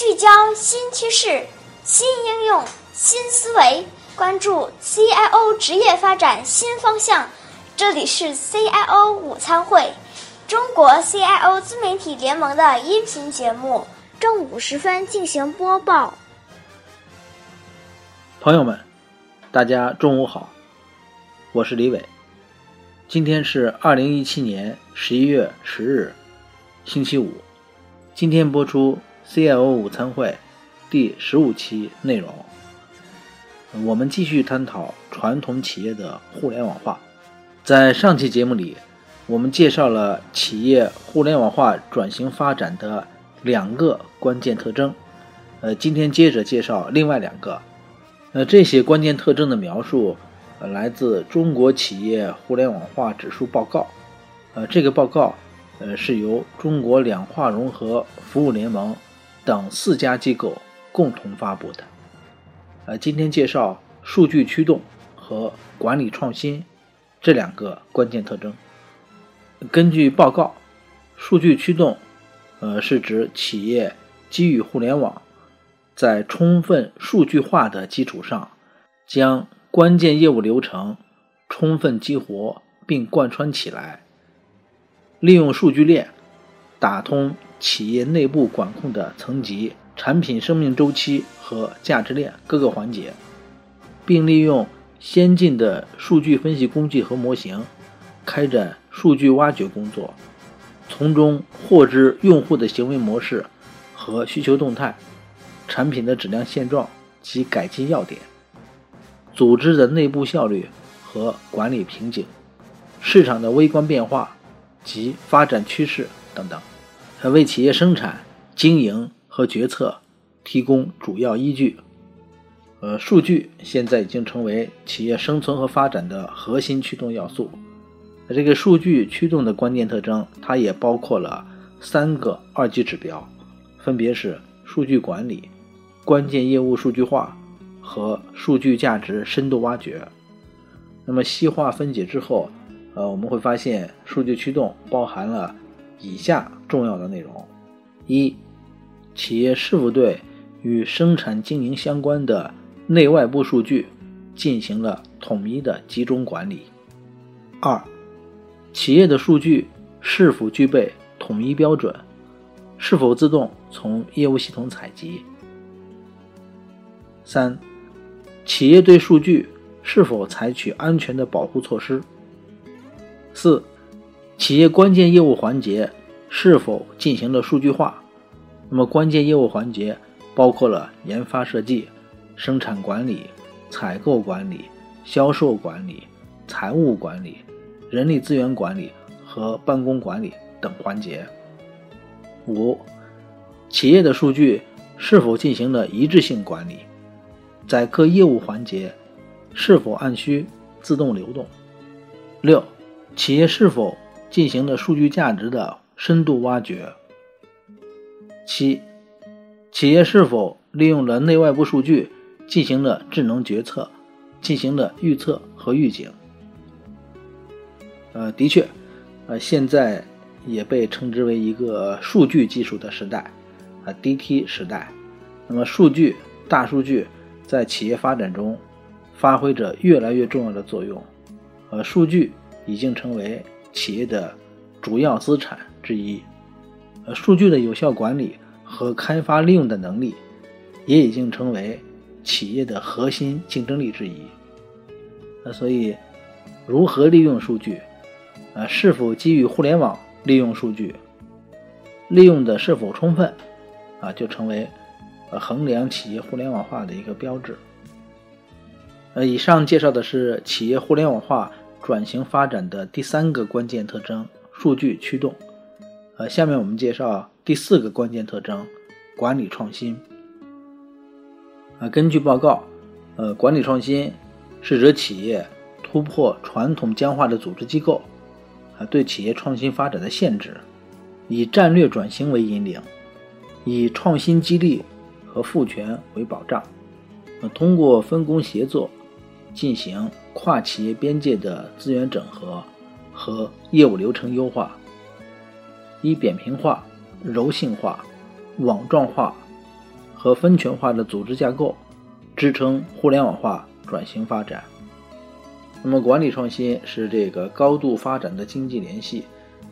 聚焦新趋势、新应用、新思维，关注 CIO 职业发展新方向。这里是 CIO 午餐会，中国 CIO 自媒体联盟的音频节目，正午时分进行播报。朋友们，大家中午好，我是李伟。今天是二零一七年十一月十日，星期五。今天播出 CIO 午餐会第十五期内容，我们继续探讨传统企业的互联网化。在上期节目里，我们介绍了企业互联网化转型发展的两个关键特征。呃，今天接着介绍另外两个。呃，这些关键特征的描述，呃，来自中国企业互联网化指数报告。呃，这个报告。呃，是由中国两化融合服务联盟等四家机构共同发布的。呃，今天介绍数据驱动和管理创新这两个关键特征。根据报告，数据驱动，呃，是指企业基于互联网，在充分数据化的基础上，将关键业务流程充分激活并贯穿起来。利用数据链打通企业内部管控的层级、产品生命周期和价值链各个环节，并利用先进的数据分析工具和模型开展数据挖掘工作，从中获知用户的行为模式和需求动态、产品的质量现状及改进要点、组织的内部效率和管理瓶颈、市场的微观变化。及发展趋势等等，它为企业生产经营和决策提供主要依据。呃，数据现在已经成为企业生存和发展的核心驱动要素。这个数据驱动的关键特征，它也包括了三个二级指标，分别是数据管理、关键业务数据化和数据价值深度挖掘。那么细化分解之后。呃，我们会发现数据驱动包含了以下重要的内容：一、企业是否对与生产经营相关的内外部数据进行了统一的集中管理；二、企业的数据是否具备统一标准，是否自动从业务系统采集；三、企业对数据是否采取安全的保护措施。四、企业关键业务环节是否进行了数据化？那么关键业务环节包括了研发设计、生产管理、采购管理、销售管理、财务管理、人力资源管理和办公管理等环节。五、企业的数据是否进行了一致性管理？在各业务环节是否按需自动流动？六。企业是否进行了数据价值的深度挖掘？七、企业是否利用了内外部数据进行了智能决策、进行了预测和预警？呃，的确，呃，现在也被称之为一个数据技术的时代，啊，DT 时代。那么，数据、大数据在企业发展中发挥着越来越重要的作用。呃，数据。已经成为企业的主要资产之一，呃，数据的有效管理和开发利用的能力，也已经成为企业的核心竞争力之一。那所以，如何利用数据，啊，是否基于互联网利用数据，利用的是否充分，啊，就成为呃衡量企业互联网化的一个标志。呃，以上介绍的是企业互联网化。转型发展的第三个关键特征——数据驱动。呃，下面我们介绍第四个关键特征——管理创新。呃，根据报告，呃，管理创新是指企业突破传统僵化的组织机构，啊，对企业创新发展的限制，以战略转型为引领，以创新激励和赋权为保障，呃，通过分工协作。进行跨企业边界的资源整合和业务流程优化，以扁平化、柔性化、网状化和分权化的组织架构，支撑互联网化转型发展。那么，管理创新是这个高度发展的经济联系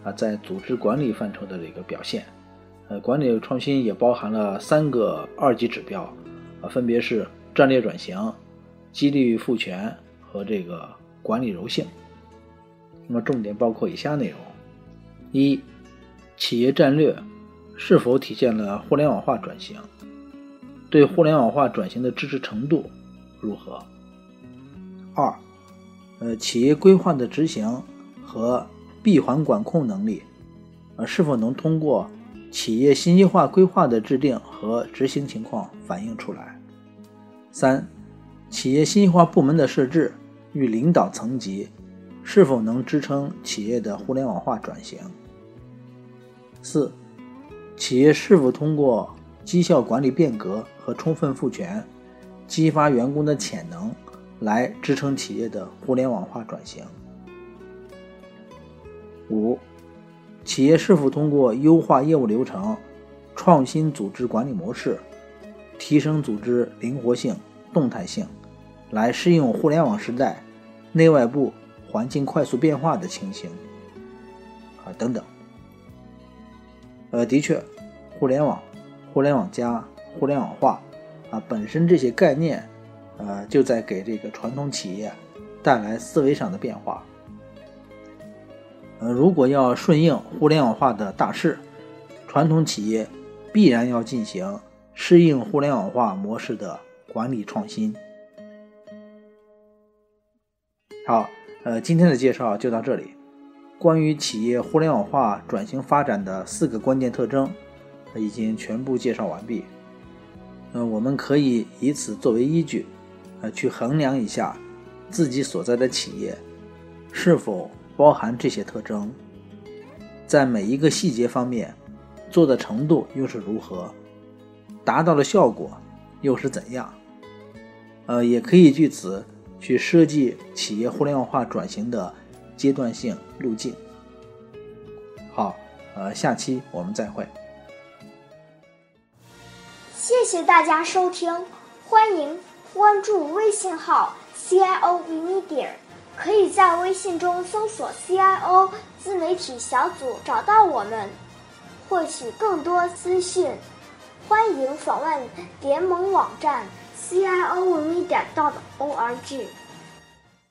啊，在组织管理范畴的这个表现。呃，管理创新也包含了三个二级指标啊，分别是战略转型、激励赋权和这个管理柔性。那么，重点包括以下内容：一、企业战略是否体现了互联网化转型？对互联网化转型的支持程度如何？二、呃，企业规划的执行和闭环管控能力，呃，是否能通过企业信息化规划的制定和执行情况反映出来？三、企业信息化部门的设置与领导层级是否能支撑企业的互联网化转型？四、企业是否通过绩效管理变革和充分赋权，激发员工的潜能？来支撑企业的互联网化转型。五、企业是否通过优化业务流程、创新组织管理模式、提升组织灵活性、动态性，来适应互联网时代内外部环境快速变化的情形？啊，等等。呃，的确，互联网、互联网加、互联网化啊，本身这些概念。呃，就在给这个传统企业带来思维上的变化。呃，如果要顺应互联网化的大势，传统企业必然要进行适应互联网化模式的管理创新。好，呃，今天的介绍就到这里。关于企业互联网化转型发展的四个关键特征，已经全部介绍完毕。嗯，我们可以以此作为依据。呃，去衡量一下自己所在的企业是否包含这些特征，在每一个细节方面做的程度又是如何，达到的效果又是怎样？呃，也可以据此去设计企业互联网化转型的阶段性路径。好，呃，下期我们再会。谢谢大家收听，欢迎。关注微信号 CIO Media，可以在微信中搜索 CIO 自媒体小组找到我们，获取更多资讯。欢迎访问联盟网站 c i o 文一点 dot org。